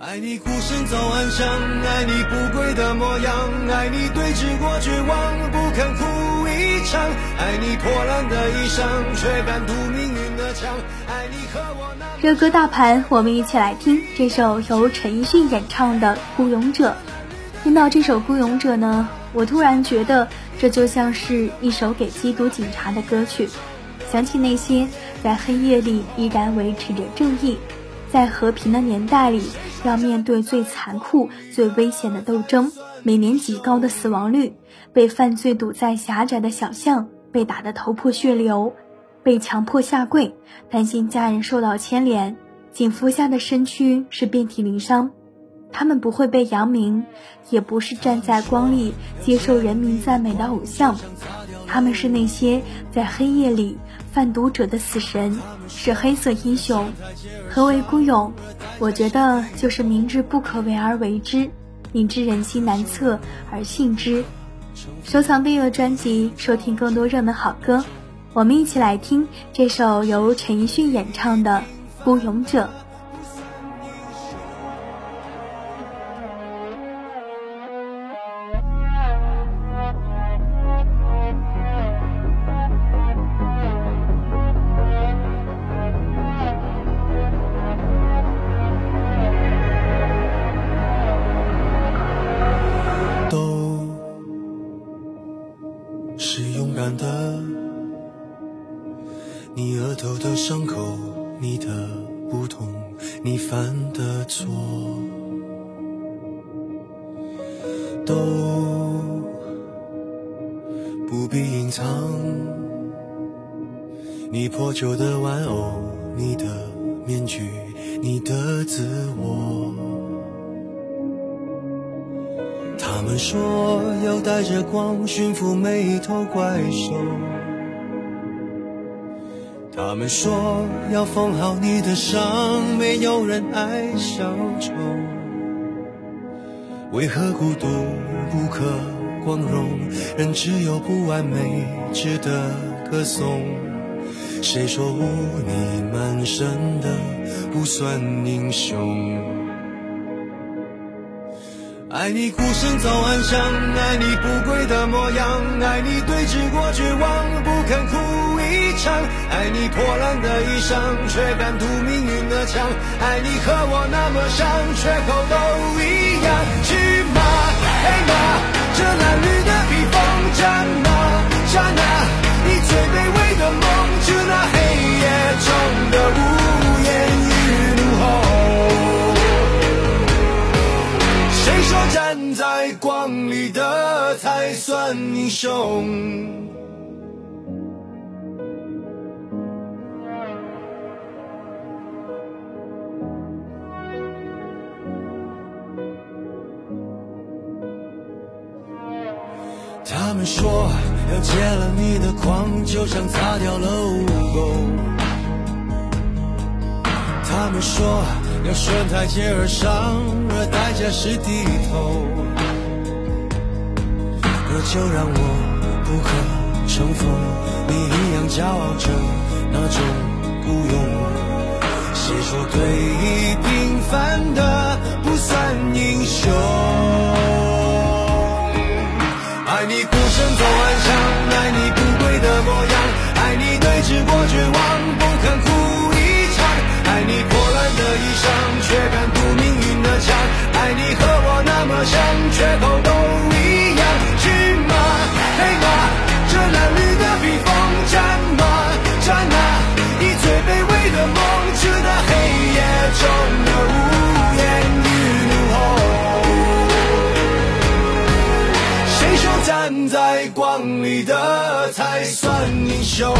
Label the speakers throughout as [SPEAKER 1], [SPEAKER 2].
[SPEAKER 1] 爱你孤身走暗巷，爱你不跪的模样，爱你对峙过绝望，不肯哭一场，爱你破烂的衣裳，却敢堵命运的枪，爱你和我那
[SPEAKER 2] 热歌大盘，我们一起来听这首由陈奕迅演唱的《孤勇者》。听到这首《孤勇者》呢，我突然觉得这就像是一首给缉毒警察的歌曲，想起那些在黑夜里依然维持着正义。在和平的年代里，要面对最残酷、最危险的斗争，每年极高的死亡率，被犯罪堵在狭窄的小巷，被打得头破血流，被强迫下跪，担心家人受到牵连，警服下的身躯是遍体鳞伤。他们不会被扬名，也不是站在光里接受人民赞美的偶像，他们是那些在黑夜里。贩毒者的死神是黑色英雄。何为孤勇？我觉得就是明知不可为而为之，明知人心难测而信之。收藏订阅专辑，收听更多热门好歌。我们一起来听这首由陈奕迅演唱的《孤勇者》。
[SPEAKER 1] 伤口，你的不同，你犯的错，都不必隐藏。你破旧的玩偶，你的面具，你的自我。他们说要带着光驯服每一头怪兽。他们说要缝好你的伤，没有人爱小丑。为何孤独不可光荣？人只有不完美值得歌颂。谁说污泥满身的不算英雄？爱你孤身走暗巷，爱你不跪的模样，爱你对峙过绝望，不肯哭一场。爱你破烂的衣裳，却敢堵命运的枪。爱你和我那么像，缺口都一样。去吗？黑马，这褴褛的披风，战吗？的才算英雄？他们说要戒了你的狂，就像擦掉了污垢。他们说要顺台阶而上，而代价是低头。可就让我不可乘风，你一样骄傲着那种孤勇。谁说对弈平凡的不算英雄？在光里的才算英雄。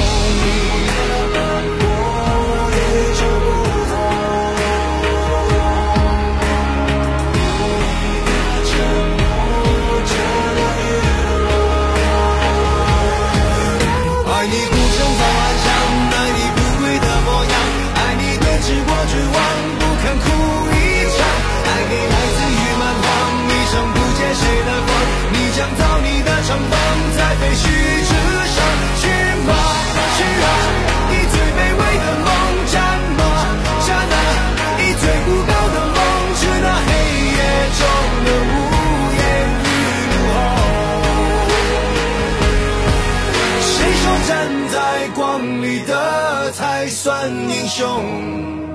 [SPEAKER 1] 站在光里的才算英雄。